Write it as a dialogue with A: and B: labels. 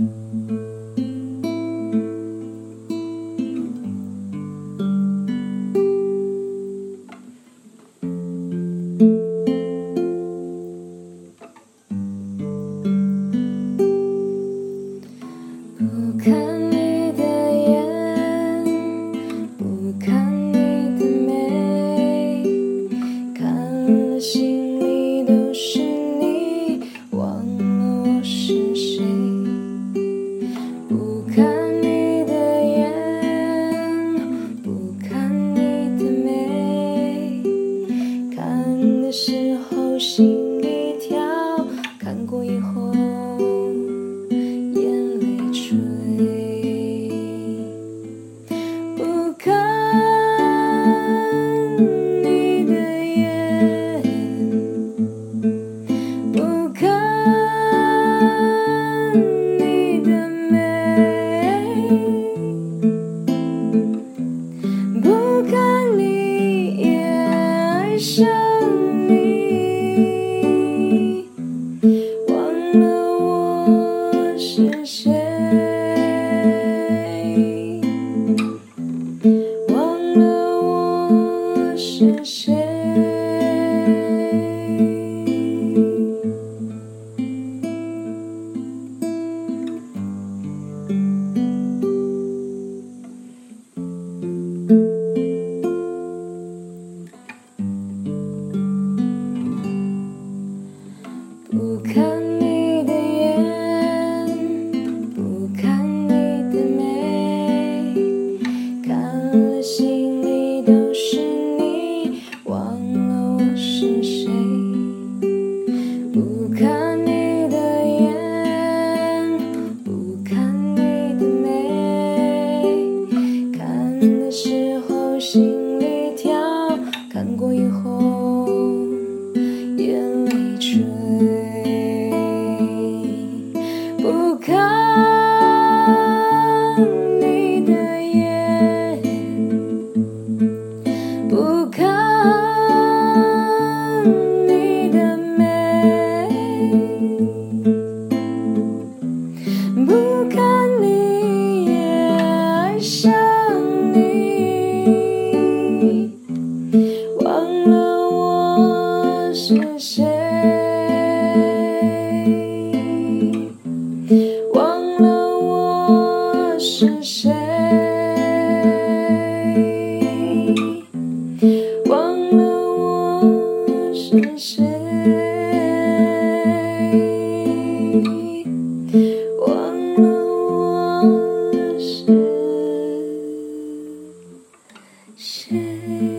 A: Mm-hmm. 看过以后。眼泪垂，不看你的眼，不看你的眉，不看你也爱上看你的眼，不看你的眉，看的时候心里跳，看过以后。眼泪垂，不看爱上你。忘了我是谁，忘了我是谁。谁